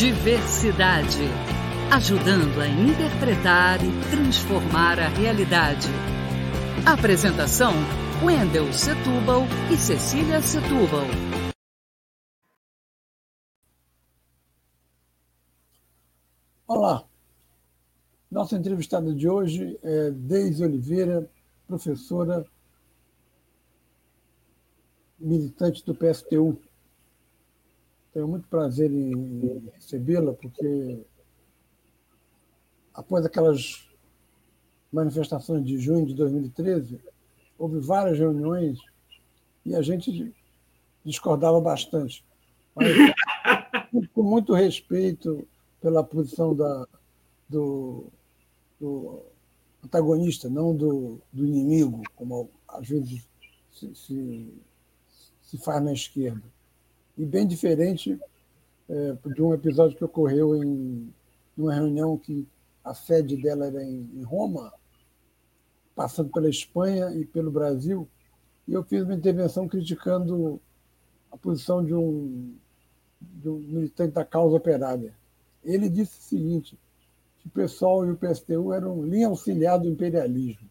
Diversidade. Ajudando a interpretar e transformar a realidade. Apresentação: Wendel Setúbal e Cecília Setúbal. Olá. Nossa entrevistada de hoje é Deise Oliveira, professora militante do PSTU. Tenho muito prazer em recebê-la, porque após aquelas manifestações de junho de 2013, houve várias reuniões e a gente discordava bastante. Mas com muito respeito pela posição da, do, do antagonista, não do, do inimigo, como às vezes se, se, se faz na esquerda. E bem diferente é, de um episódio que ocorreu em uma reunião que a sede dela era em, em Roma, passando pela Espanha e pelo Brasil, e eu fiz uma intervenção criticando a posição de um, de um militante da causa operária. Ele disse o seguinte, que o PSOL e o PSTU eram linha auxiliar do imperialismo.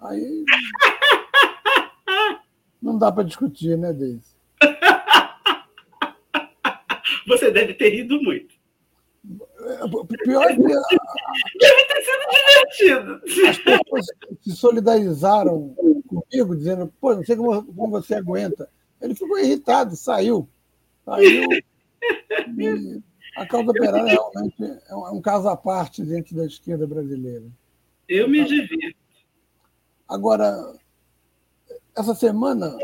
Aí não dá para discutir, né, Deise? Você deve ter rido muito. Pior é que. Deve ter sido divertido. As pessoas se solidarizaram comigo, dizendo: pô, não sei como, como você aguenta. Ele ficou irritado, saiu. Saiu. E a causa operária realmente é um, é um caso à parte dentro da esquerda brasileira. Eu me divirto. Agora, essa semana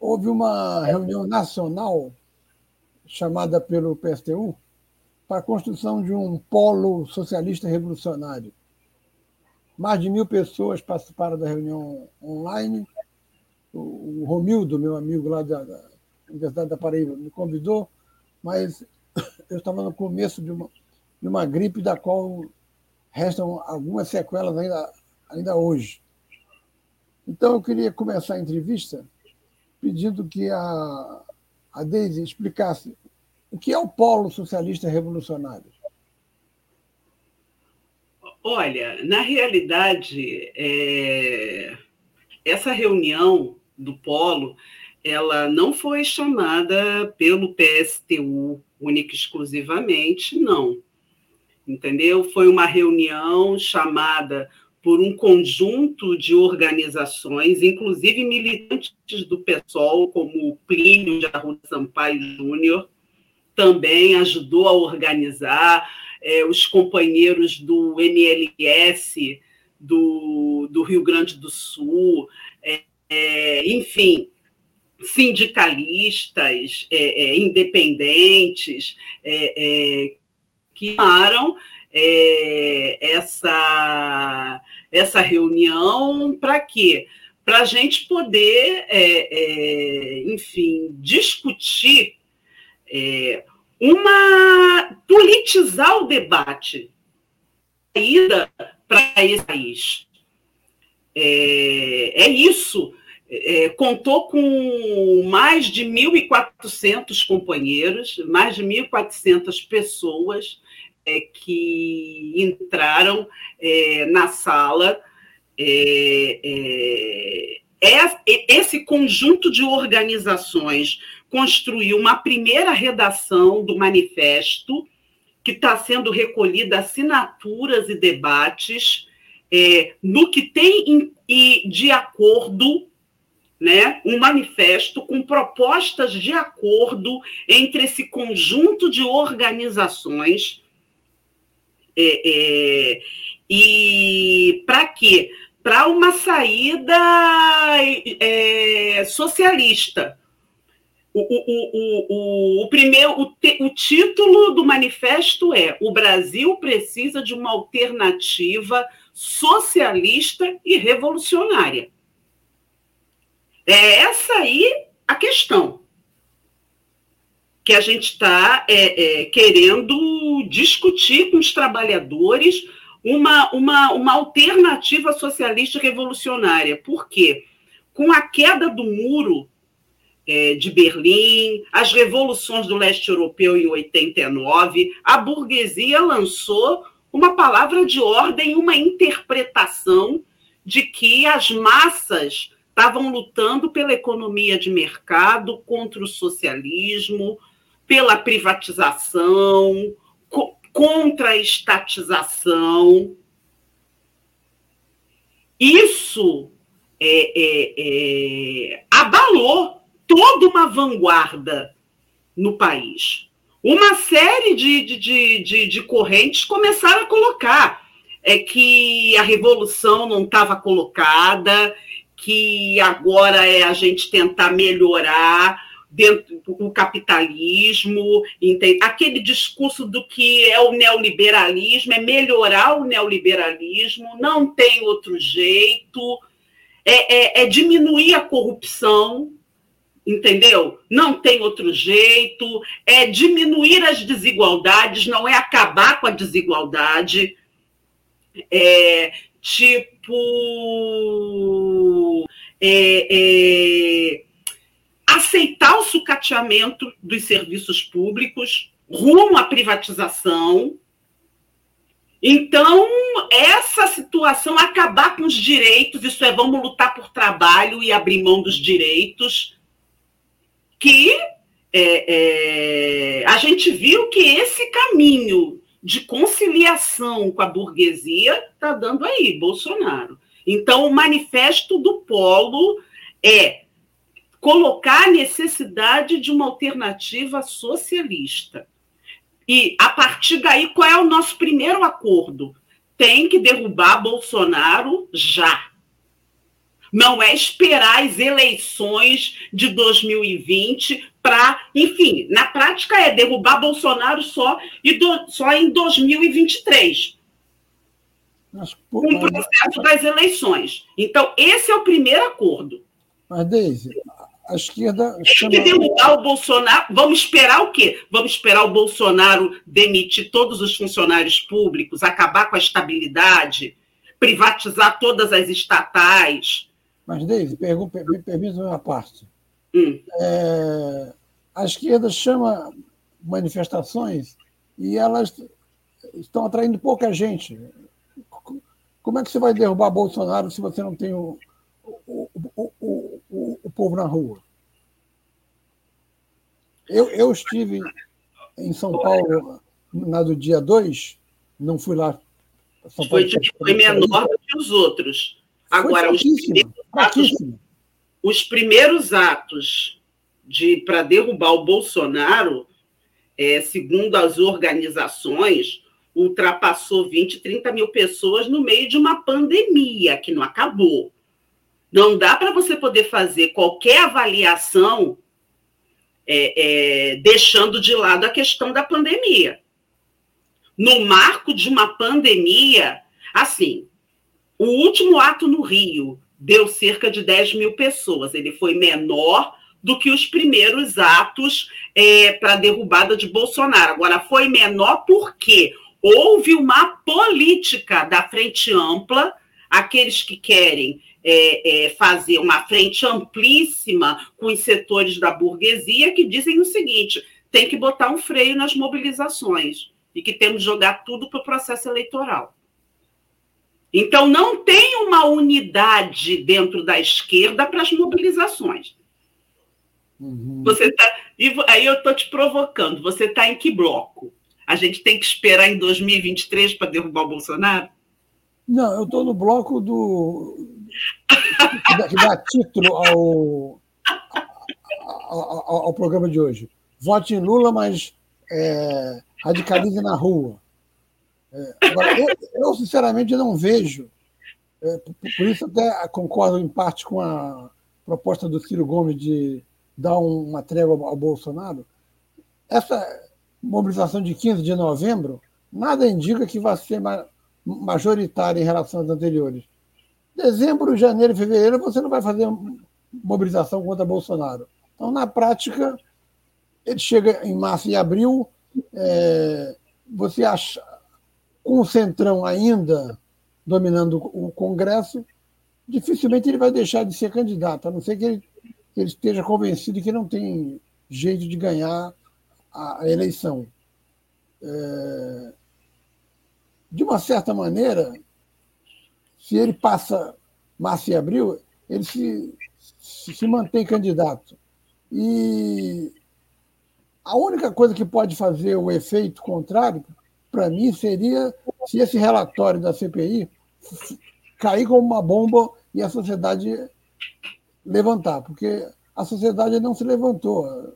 houve uma reunião nacional chamada pelo PSTU para a construção de um polo socialista revolucionário. Mais de mil pessoas participaram da reunião online. O, Romildo, meu amigo lá da, da Universidade da Paraíba, me convidou, mas eu estava no começo de uma, de uma gripe da qual restam algumas sequelas ainda, ainda hoje. Então, eu queria começar a entrevista pedindo que a, a Deise explicasse o que é o Polo Socialista Revolucionário. Olha, na realidade, é... essa reunião do Polo ela não foi chamada pelo PSTU única e exclusivamente, não. Entendeu? Foi uma reunião chamada por um conjunto de organizações, inclusive militantes do PSOL, como o Plínio de Arruda Sampaio Júnior, também ajudou a organizar, é, os companheiros do MLS do, do Rio Grande do Sul, é, é, enfim, sindicalistas, é, é, independentes, é, essa, essa reunião para quê? Para a gente poder, enfim, discutir uma politizar o debate ida para esse país. É, é isso é, contou com mais de 1.400 companheiros, mais de 1.400 pessoas é, que entraram é, na sala. É, é, é, esse conjunto de organizações construiu uma primeira redação do manifesto, que está sendo recolhida assinaturas e debates no que tem de acordo né, um manifesto com propostas de acordo entre esse conjunto de organizações. É, é, e para quê? Para uma saída é, socialista. O, o, o, o, primeiro, o, te, o título do manifesto é: O Brasil precisa de uma alternativa socialista e revolucionária. É essa aí a questão que a gente está é, é, querendo discutir com os trabalhadores uma, uma, uma alternativa socialista revolucionária. Por quê? Com a queda do muro, é, de Berlim, as revoluções do leste europeu em 89, a burguesia lançou uma palavra de ordem, uma interpretação de que as massas estavam lutando pela economia de mercado, contra o socialismo, pela privatização, co contra a estatização. Isso é, é, é, abalou toda uma vanguarda no país. Uma série de, de, de, de correntes começaram a colocar é que a revolução não estava colocada, que agora é a gente tentar melhorar dentro do capitalismo, entende? aquele discurso do que é o neoliberalismo, é melhorar o neoliberalismo, não tem outro jeito, é, é, é diminuir a corrupção, entendeu? Não tem outro jeito, é diminuir as desigualdades, não é acabar com a desigualdade, é tipo é, é, aceitar o sucateamento dos serviços públicos rumo à privatização. Então, essa situação, acabar com os direitos, isso é, vamos lutar por trabalho e abrir mão dos direitos, que é, é, a gente viu que esse caminho de conciliação com a burguesia está dando aí, Bolsonaro. Então, o manifesto do Polo é colocar a necessidade de uma alternativa socialista. E, a partir daí, qual é o nosso primeiro acordo? Tem que derrubar Bolsonaro já. Não é esperar as eleições de 2020 para, enfim, na prática é derrubar Bolsonaro só, e do, só em 2023. Com o processo das eleições. Então, esse é o primeiro acordo. Mas, Deise, a esquerda. Chama... Que derrubar o Bolsonaro. Vamos esperar o quê? Vamos esperar o Bolsonaro demitir todos os funcionários públicos, acabar com a estabilidade, privatizar todas as estatais. Mas, Deise, me permita uma parte. Hum. É, a esquerda chama manifestações e elas estão atraindo pouca gente. Como é que você vai derrubar Bolsonaro se você não tem o, o, o povo na rua. Eu, eu estive em São Paulo na do dia 2, não fui lá. São Paulo, foi, foi menor do que os outros. Agora, os primeiros, atos, os primeiros atos de para derrubar o Bolsonaro, é, segundo as organizações, ultrapassou 20, 30 mil pessoas no meio de uma pandemia que não acabou. Não dá para você poder fazer qualquer avaliação é, é, deixando de lado a questão da pandemia. No marco de uma pandemia, assim, o último ato no Rio deu cerca de 10 mil pessoas. Ele foi menor do que os primeiros atos é, para a derrubada de Bolsonaro. Agora, foi menor porque houve uma política da frente ampla, aqueles que querem é, é, fazer uma frente amplíssima com os setores da burguesia que dizem o seguinte: tem que botar um freio nas mobilizações e que temos que jogar tudo para o processo eleitoral. Então, não tem uma unidade dentro da esquerda para as mobilizações. Uhum. Você tá, e aí eu estou te provocando. Você está em que bloco? A gente tem que esperar em 2023 para derrubar o Bolsonaro? Não, eu estou no bloco do que dá título ao, ao, ao, programa de hoje. Vote em Lula, mas é, radicalize na rua. É, agora, eu, eu, sinceramente, não vejo, é, por, por, isso até concordo em parte com a proposta do Ciro Gomes de dar uma trégua ao Bolsonaro. Essa mobilização de 15 de novembro nada indica que vai ser majoritária em relação às anteriores. Dezembro, janeiro, fevereiro, você não vai fazer mobilização contra Bolsonaro. Então, na prática, ele chega em março e abril, é, você acha, com o Centrão ainda dominando o Congresso, dificilmente ele vai deixar de ser candidato, a não ser que ele ele esteja convencido que não tem jeito de ganhar a, a eleição. É, de uma certa maneira, se ele passa março e abril, ele se, se mantém candidato. E a única coisa que pode fazer o efeito contrário, para mim, seria se esse relatório da CPI cair como uma bomba e a sociedade levantar, porque a sociedade não se levantou.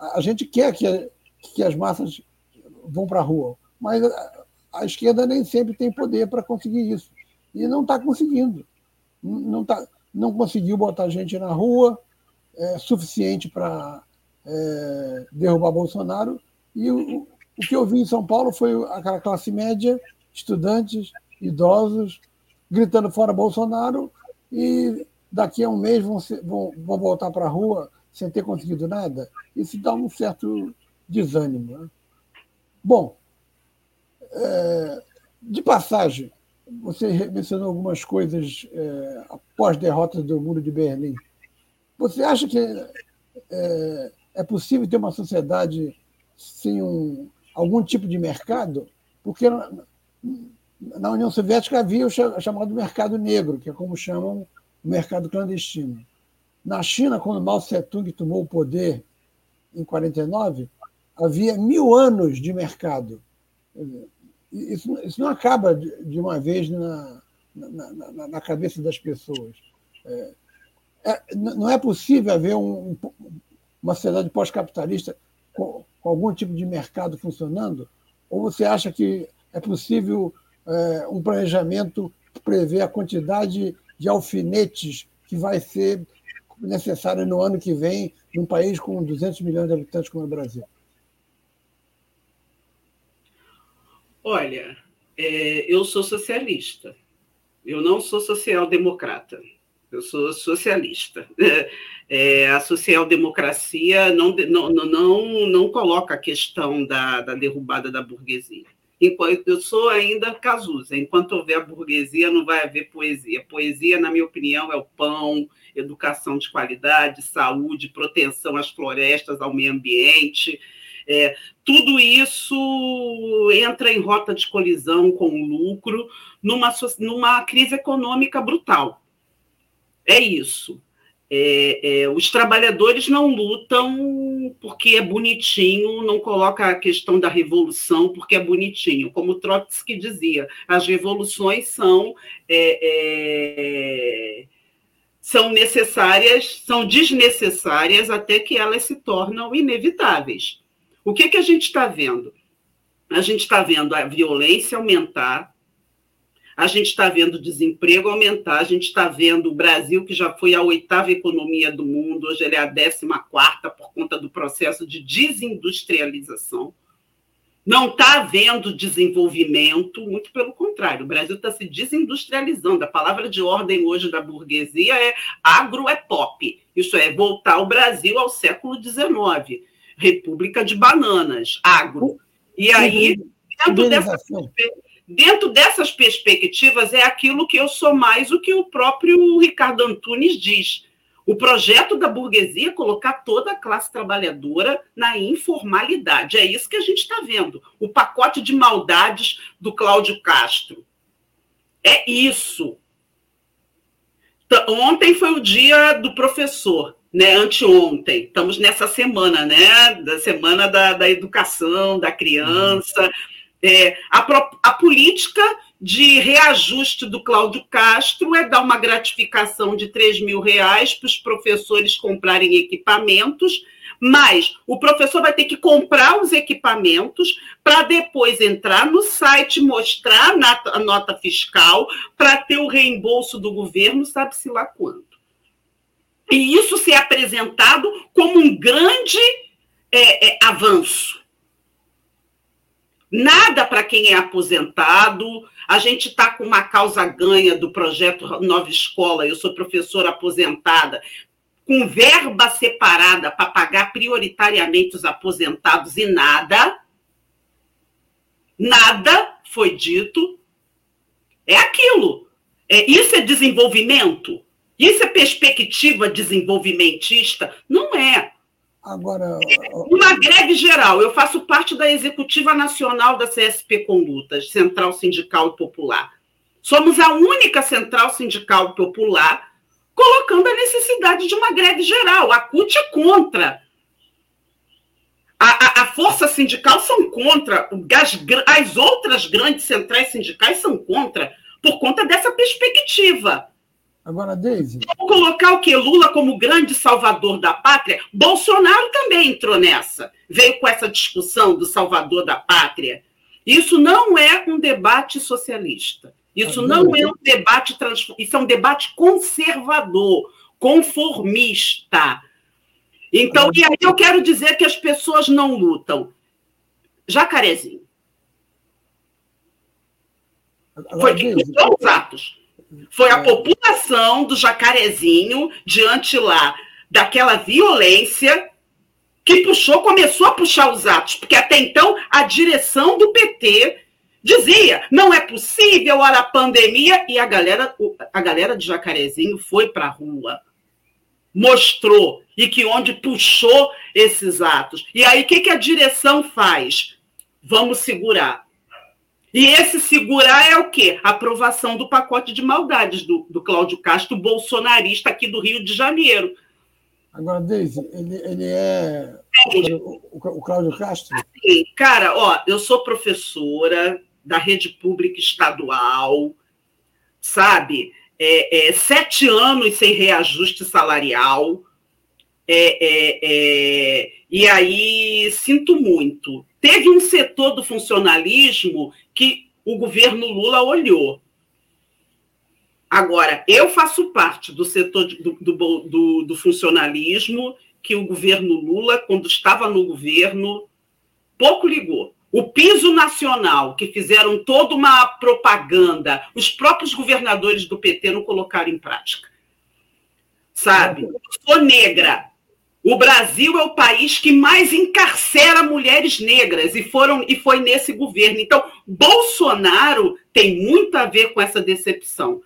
A gente quer que, que as massas vão para a rua, mas a esquerda nem sempre tem poder para conseguir isso. E não está conseguindo. Não, tá, não conseguiu botar gente na rua é, suficiente para é, derrubar Bolsonaro. E o, o que eu vi em São Paulo foi aquela classe média, estudantes, idosos, gritando fora Bolsonaro, e daqui a um mês vão, ser, vão, vão voltar para a rua sem ter conseguido nada. Isso dá um certo desânimo. Né? Bom, é, de passagem, você mencionou algumas coisas é, após derrotas do Muro de Berlim. Você acha que é, é possível ter uma sociedade sem um, algum tipo de mercado? Porque na, na União Soviética havia o chamado mercado negro, que é como chamam o mercado clandestino. Na China, quando Mao Tse-tung tomou o poder em 49, havia mil anos de mercado isso, isso não acaba de, de uma vez na, na, na, na, cabeça das pessoas. É, é, não é possível haver um, uma sociedade pós-capitalista com, com, algum tipo de mercado funcionando? Ou você acha que é possível é, um planejamento prever a quantidade de alfinetes que vai ser necessária no ano que vem num país com 200 milhões de habitantes como é o Brasil? Olha, é, eu sou socialista. Eu não sou social-democrata. Eu sou socialista. É, a social-democracia não, não, não, não coloca a questão da, da derrubada da burguesia. Enquanto eu sou ainda Cazuza, enquanto houver burguesia, não vai haver poesia. Poesia, na minha opinião, é o pão, educação de qualidade, saúde, proteção às florestas, ao meio ambiente, é, tudo isso entra em rota de colisão com o lucro numa, numa crise econômica brutal. É isso. É, é, os trabalhadores não lutam porque é bonitinho, não coloca a questão da revolução porque é bonitinho. Como Trotsky dizia, as revoluções são, é, é são necessárias, são desnecessárias até que elas se tornam inevitáveis. O que, que a gente está vendo? A gente está vendo a violência aumentar, a gente está vendo o desemprego aumentar, a gente está vendo o Brasil, que já foi a oitava economia do mundo, hoje ele é a décima quarta por conta do processo de desindustrialização. Não está havendo desenvolvimento, muito pelo contrário, o Brasil está se desindustrializando. A palavra de ordem hoje da burguesia é agro é pop. Isso é voltar o Brasil ao século XIX República de Bananas, agro. E aí, dentro dessas, dentro dessas perspectivas, é aquilo que eu sou mais o que o próprio Ricardo Antunes diz. O projeto da burguesia é colocar toda a classe trabalhadora na informalidade. É isso que a gente está vendo. O pacote de maldades do Cláudio Castro. É isso. Ontem foi o dia do professor né, anteontem. Estamos nessa semana, né, da semana da, da educação, da criança. É, a, a política de reajuste do Cláudio Castro é dar uma gratificação de 3 mil reais para os professores comprarem equipamentos, mas o professor vai ter que comprar os equipamentos para depois entrar no site, mostrar a nota fiscal, para ter o reembolso do governo, sabe-se lá quando e isso ser apresentado como um grande é, é, avanço. Nada para quem é aposentado. A gente está com uma causa ganha do projeto Nova Escola. Eu sou professora aposentada, com verba separada para pagar prioritariamente os aposentados e nada. Nada foi dito. É aquilo. É, isso é desenvolvimento? Isso é perspectiva desenvolvimentista? Não é. Agora. Uma greve geral. Eu faço parte da executiva nacional da CSP Condutas, Central Sindical Popular. Somos a única central sindical popular colocando a necessidade de uma greve geral. A CUT é contra. A, a, a força sindical são contra. As, as outras grandes centrais sindicais são contra, por conta dessa perspectiva. Agora, Deise. Vou colocar o quê? Lula como grande salvador da pátria? Bolsonaro também entrou nessa. Veio com essa discussão do salvador da pátria. Isso não é um debate socialista. Isso ah, não é um debate isso é um debate conservador, conformista. Então, e aí eu quero dizer que as pessoas não lutam. Jacarezinho. Foi que os atos. Foi a é. população do Jacarezinho, diante lá daquela violência, que puxou, começou a puxar os atos, porque até então a direção do PT dizia: não é possível, olha a pandemia, e a galera, a galera de Jacarezinho foi para a rua, mostrou, e que onde puxou esses atos. E aí, o que, que a direção faz? Vamos segurar. E esse segurar é o quê? A aprovação do pacote de maldades do, do Cláudio Castro, bolsonarista aqui do Rio de Janeiro. Agora, Deise, ele, ele é o, o, Cláudio Castro? Sim, cara, ó, eu sou professora da rede pública estadual, sabe? É, é, sete anos sem reajuste salarial. É, é, é e aí sinto muito. Teve um setor do funcionalismo que o governo Lula olhou. Agora, eu faço parte do setor do, do, do, do funcionalismo que o governo Lula, quando estava no governo, pouco ligou. O piso nacional, que fizeram toda uma propaganda, os próprios governadores do PT não colocaram em prática. Sabe? Sou negra, o Brasil é o país que mais encarcera mulheres negras e foram e foi nesse governo. Então, Bolsonaro tem muito a ver com essa decepção.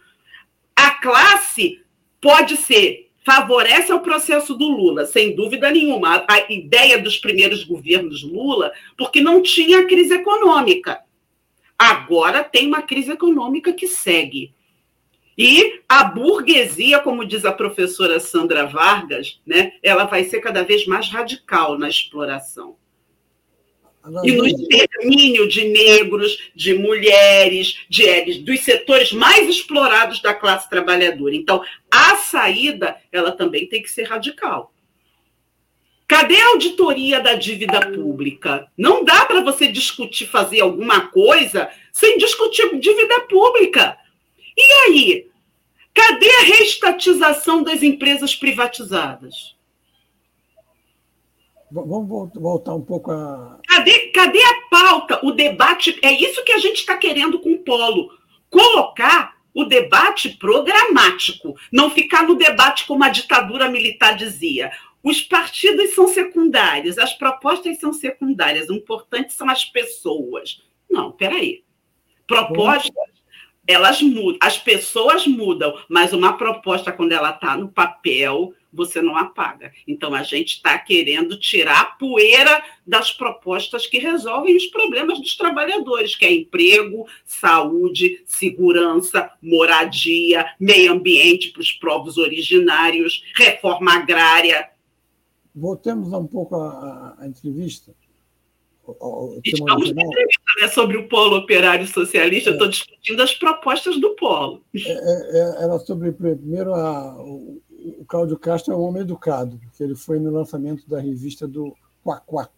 A classe pode ser favorece ao processo do Lula, sem dúvida nenhuma. A ideia dos primeiros governos Lula, porque não tinha crise econômica. Agora tem uma crise econômica que segue. E a burguesia, como diz a professora Sandra Vargas, né, ela vai ser cada vez mais radical na exploração. E no extermínio de negros, de mulheres, de, dos setores mais explorados da classe trabalhadora. Então, a saída, ela também tem que ser radical. Cadê a auditoria da dívida pública? Não dá para você discutir, fazer alguma coisa sem discutir dívida pública. E aí? Cadê a reestatização das empresas privatizadas? Vamos voltar um pouco a. Cadê, cadê a pauta? O debate. É isso que a gente está querendo com o Polo. Colocar o debate programático. Não ficar no debate como a ditadura militar dizia. Os partidos são secundários, as propostas são secundárias. O importante são as pessoas. Não, peraí. Propostas elas mudam, as pessoas mudam, mas uma proposta, quando ela está no papel, você não apaga. Então, a gente está querendo tirar a poeira das propostas que resolvem os problemas dos trabalhadores, que é emprego, saúde, segurança, moradia, meio ambiente para os povos originários, reforma agrária. Voltemos um pouco à, à entrevista. Estamos na entrevista né, sobre o polo operário socialista, é. estou discutindo as propostas do polo. É, é, é era sobre, primeiro, a, o, o Cláudio Castro é um homem educado, porque ele foi no lançamento da revista do Quaquá,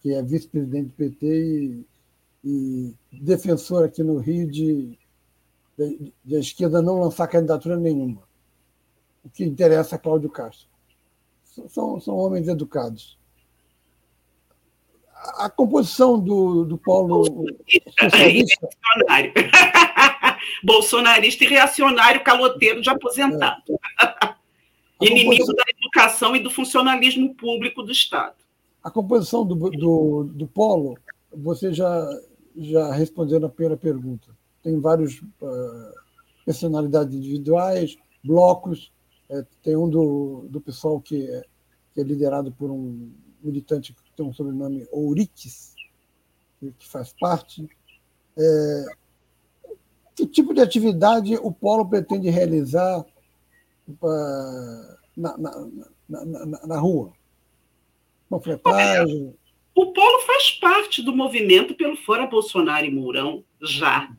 que é vice-presidente do PT e, e, defensor aqui no Rio de, de, de a esquerda não lançar candidatura nenhuma. O que interessa a Cláudio Castro. São, são homens educados a composição do, do polo socialista. Bolsonarista e reacionário caloteiro de aposentado. É. Inimigo da educação e do funcionalismo público do Estado. A composição do, do, do polo, você já, já respondeu na primeira pergunta. Tem várias uh, personalidades individuais, blocos. É, tem um do, do pessoal que é, que é liderado por um militante tem um sobrenome Ouriques, que, faz parte. É, que tipo de atividade o Polo pretende realizar uh, na, na, na, na, rua? Panfletagem? O Polo faz parte do movimento pelo Fora Bolsonaro e Mourão, já.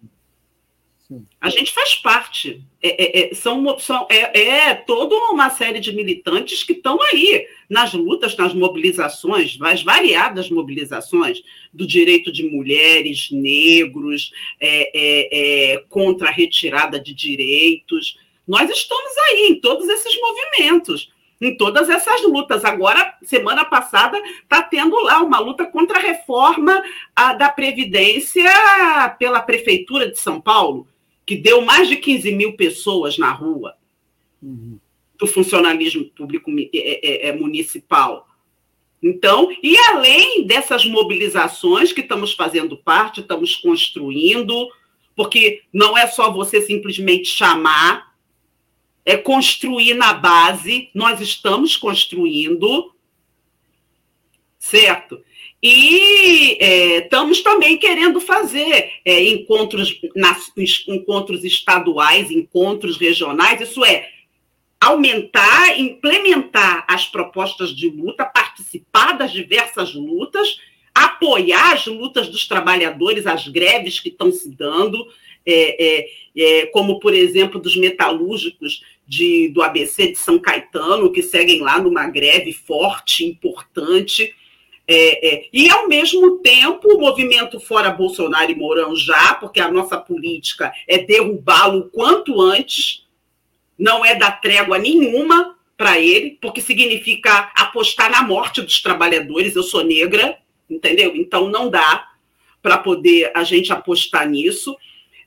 A gente faz parte. É, é, é, são, são, é, é toda uma série de militantes que estão aí nas lutas, nas mobilizações, as variadas mobilizações do direito de mulheres, negros, é, é, é, contra a retirada de direitos. Nós estamos aí em todos esses movimentos em todas essas lutas. Agora, semana passada, está tendo lá uma luta contra a reforma a, da Previdência pela Prefeitura de São Paulo que deu mais de 15 mil pessoas na rua uhum. do funcionalismo público é, é, é, municipal. Então, e além dessas mobilizações que estamos fazendo parte, estamos construindo, porque não é só você simplesmente chamar, é construir na base, nós estamos construindo, certo? E é, estamos também querendo fazer é, encontros, nas, encontros estaduais, encontros regionais, isso é, aumentar, implementar as propostas de luta, participar das diversas lutas, apoiar as lutas dos trabalhadores, as greves que estão se dando, é, é, é como, por exemplo, dos metalúrgicos de, do ABC de São Caetano, que seguem lá numa greve forte, importante. É, é, e, ao mesmo tempo, o movimento Fora Bolsonaro e Mourão já, porque a nossa política é derrubá-lo o quanto antes, não é dar trégua nenhuma para ele, porque significa apostar na morte dos trabalhadores. Eu sou negra, entendeu? Então não dá para poder a gente apostar nisso.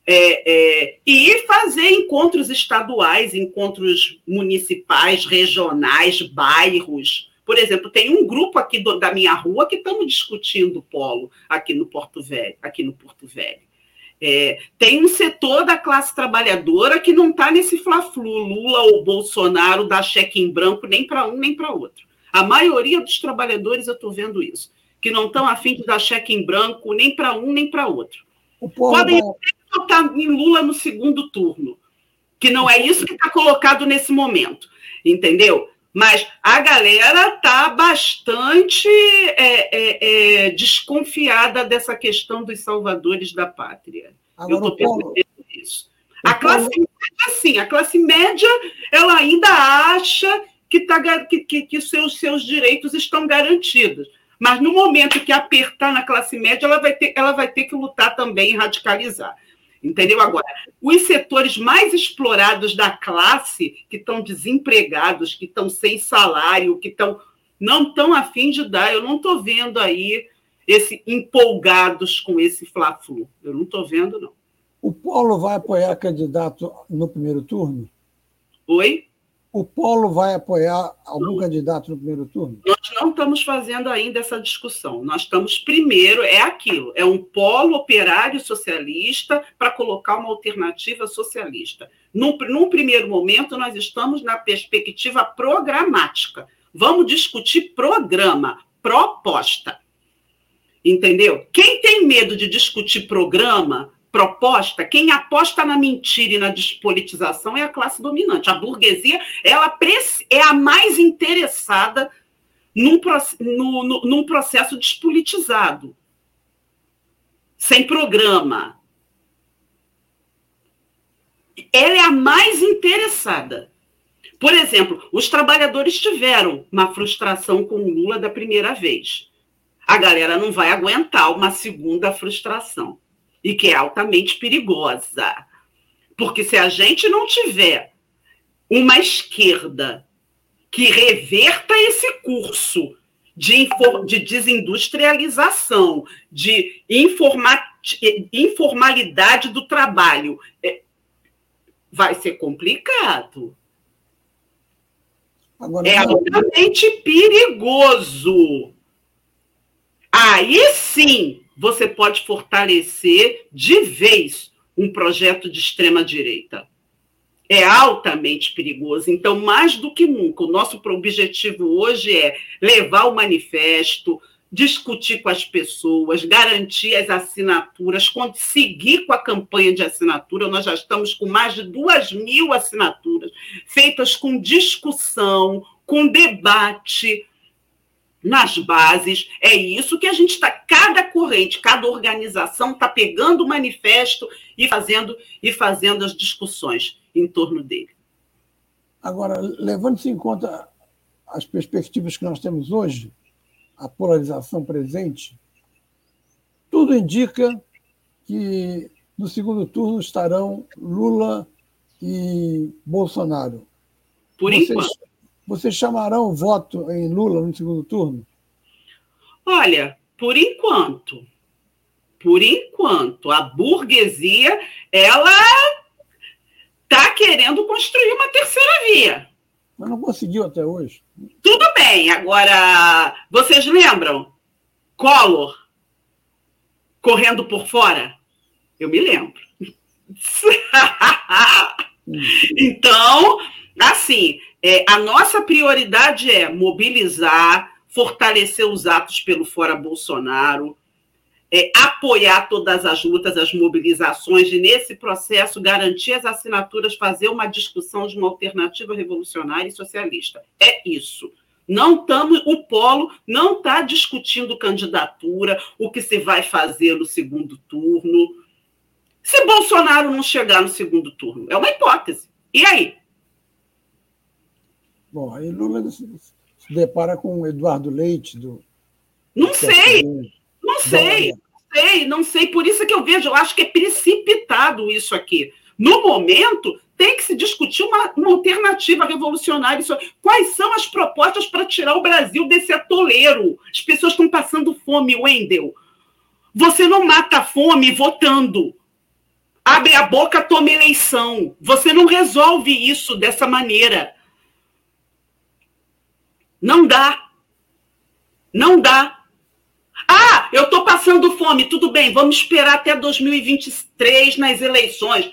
É, é, e fazer encontros estaduais, encontros municipais, regionais, bairros, por exemplo, tem um grupo aqui do, da minha rua que estamos discutindo o polo aqui no Porto Velho, aqui no Porto Velho. É, tem um setor da classe trabalhadora que não está nesse fla-flu, Lula ou Bolsonaro dá cheque em branco nem para um nem para outro. A maioria dos trabalhadores, eu estou vendo isso, que não estão afim de dar cheque em branco nem para um nem para outro. Podem votar em Lula no segundo turno, que não é isso que está colocado nesse momento, entendeu? Mas a galera está bastante é, é, é, desconfiada dessa questão dos salvadores da pátria. Agora, Eu estou percebendo isso. A classe média, sim, a classe média, ela ainda acha que, tá, que, que, que seus, seus direitos estão garantidos. Mas no momento que apertar na classe média, ela vai ter, ela vai ter que lutar também e radicalizar. Entendeu? Agora, os setores mais explorados da classe, que estão desempregados, que estão sem salário, que estão não estão afim de dar, eu não estou vendo aí esse empolgados com esse fla-flu. Eu não estou vendo, não. O Paulo vai apoiar candidato no primeiro turno? Oi? O Polo vai apoiar algum candidato no primeiro turno? Nós não estamos fazendo ainda essa discussão. Nós estamos primeiro, é aquilo, é um polo operário socialista para colocar uma alternativa socialista. Num, num primeiro momento, nós estamos na perspectiva programática. Vamos discutir programa, proposta. Entendeu? Quem tem medo de discutir programa proposta, quem aposta na mentira e na despolitização é a classe dominante. A burguesia ela é a mais interessada num, no, no, num processo despolitizado, sem programa. Ela é a mais interessada. Por exemplo, os trabalhadores tiveram uma frustração com o Lula da primeira vez. A galera não vai aguentar uma segunda frustração e que é altamente perigosa. Porque se a gente não tiver uma esquerda que reverta esse curso de, de desindustrialização, de informa, informalidade do trabalho, é, vai ser complicado. Agora, é altamente perigoso. Aí sim você pode fortalecer de vez um projeto de extrema-direita. é altamente perigoso. Então, mais do que nunca, o nosso objetivo hoje é levar o manifesto, discutir com as pessoas, garantir as assinaturas, conseguir com a campanha de assinatura. Nós já estamos com mais de duas mil assinaturas, feitas com discussão, com debate nas bases. É isso que a gente está. Cada corrente, cada organização está pegando o manifesto e fazendo, e fazendo as discussões em torno dele. Agora, levando-se em conta as perspectivas que nós temos hoje, a polarização presente, tudo indica que no segundo turno estarão Lula e Bolsonaro. Por vocês, enquanto. Vocês chamarão o voto em Lula no segundo turno? Olha, por enquanto, por enquanto, a burguesia ela está querendo construir uma terceira via. Mas não conseguiu até hoje. Tudo bem. Agora, vocês lembram? Collor correndo por fora? Eu me lembro. então, assim, é, a nossa prioridade é mobilizar, fortalecer os atos pelo Fora Bolsonaro, é, apoiar todas as lutas, as mobilizações, e nesse processo garantir as assinaturas, fazer uma discussão de uma alternativa revolucionária e socialista. É isso. Não estamos, o polo não está discutindo candidatura, o que se vai fazer no segundo turno. Se Bolsonaro não chegar no segundo turno, é uma hipótese. E aí? Bom, aí Lula se depara com o Eduardo Leite do. Não sei. Não sei, não sei, não sei. Por isso que eu vejo, eu acho que é precipitado isso aqui. No momento, tem que se discutir uma, uma alternativa revolucionária. Quais são as propostas para tirar o Brasil desse atoleiro? As pessoas estão passando fome, Wendel. Você não mata a fome votando. Abre a boca, toma eleição. Você não resolve isso dessa maneira. Não dá. Não dá. Ah, eu estou passando fome. Tudo bem, vamos esperar até 2023 nas eleições.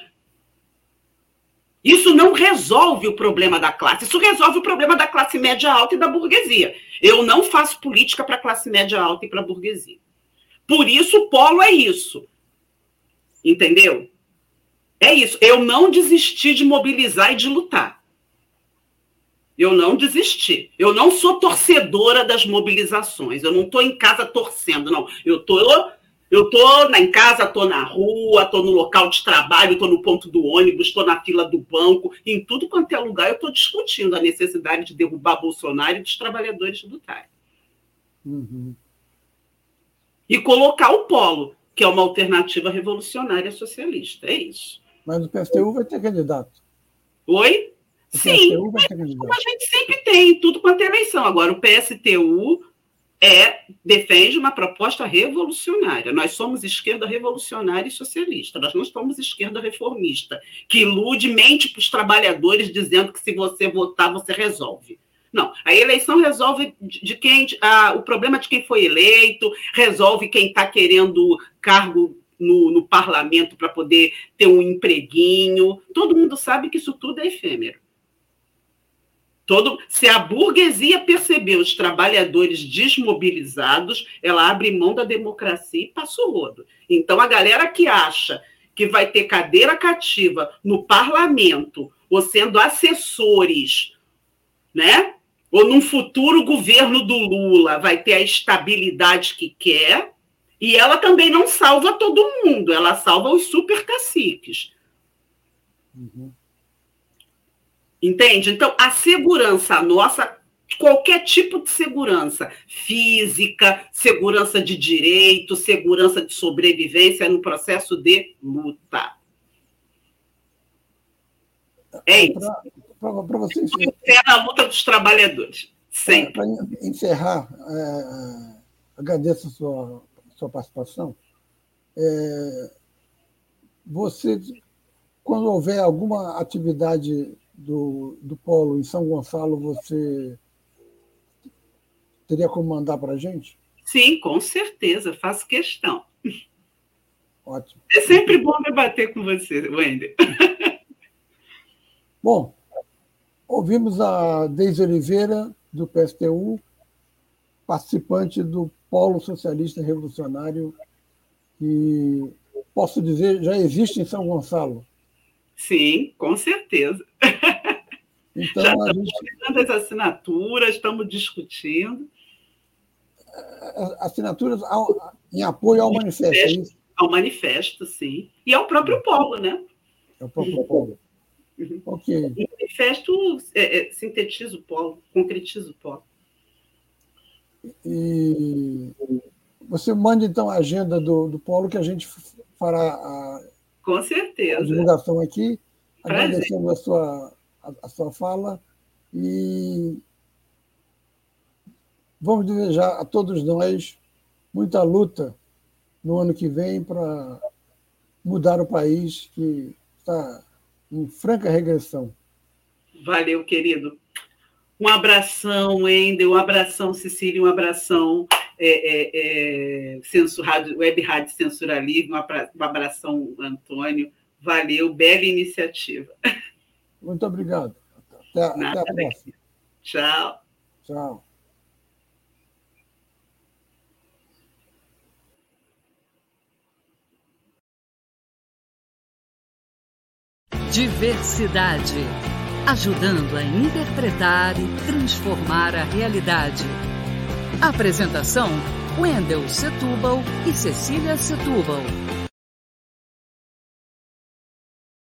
Isso não resolve o problema da classe. Isso resolve o problema da classe média alta e da burguesia. Eu não faço política para a classe média alta e para a burguesia. Por isso, o polo é isso. Entendeu? É isso. Eu não desisti de mobilizar e de lutar. Eu não desisti. Eu não sou torcedora das mobilizações. Eu não estou em casa torcendo, não. Eu tô, eu tô em casa, estou na rua, estou no local de trabalho, estou no ponto do ônibus, estou na fila do banco, em tudo quanto é lugar eu estou discutindo a necessidade de derrubar Bolsonaro e dos trabalhadores do TAI. Uhum. E colocar o polo, que é uma alternativa revolucionária socialista. É isso. Mas o PSTU vai ter candidato. Oi? Sim, como a gente sempre tem, tudo quanto é eleição. Agora, o PSTU é, defende uma proposta revolucionária. Nós somos esquerda revolucionária e socialista. Nós não somos esquerda reformista, que ilude, mente para os trabalhadores dizendo que se você votar, você resolve. Não, a eleição resolve de quem. A, o problema de quem foi eleito, resolve quem está querendo cargo no, no parlamento para poder ter um empreguinho. Todo mundo sabe que isso tudo é efêmero. Todo, se a burguesia perceber os trabalhadores desmobilizados, ela abre mão da democracia e passa o rodo. Então, a galera que acha que vai ter cadeira cativa no parlamento, ou sendo assessores, né? ou num futuro governo do Lula, vai ter a estabilidade que quer, e ela também não salva todo mundo, ela salva os super caciques. Uhum. Entende? Então, a segurança nossa, qualquer tipo de segurança, física, segurança de direito, segurança de sobrevivência é no processo de luta. É isso. Para encerrar. na luta dos trabalhadores. Sempre. Para encerrar, é, agradeço a sua, a sua participação. É, você, quando houver alguma atividade do, do Polo em São Gonçalo, você teria como mandar para a gente? Sim, com certeza, faço questão. Ótimo. É sempre bom debater com você, Wender. Bom, ouvimos a Deise Oliveira, do PSTU, participante do Polo Socialista Revolucionário, que, posso dizer, já existe em São Gonçalo. Sim, com certeza. Então, já estamos gente... as assinaturas, estamos discutindo. Assinaturas ao, em apoio ao manifesto, é manifesto, é Ao manifesto, sim. E ao próprio polo, né? É o próprio polo. Uhum. Ok. O manifesto é, é, sintetiza o polo, concretiza o polo. E você manda, então, a agenda do, do polo que a gente fará a, Com certeza. a divulgação aqui. Agradecendo a sua, a, sua fala e vamos desejar a todos nós muita luta no ano que vem para mudar o país que está em franca regressão. Valeu, querido. Um abração, Wendel, um abração, Cecília, um abração, é, é, é, Web Rádio Censuralismo, um abração, Antônio. Valeu, bela iniciativa. Muito obrigado. Até, até a próxima. Tchau. Tchau. Diversidade. Ajudando a interpretar e transformar a realidade. Apresentação: Wendel Setúbal e Cecília Setúbal.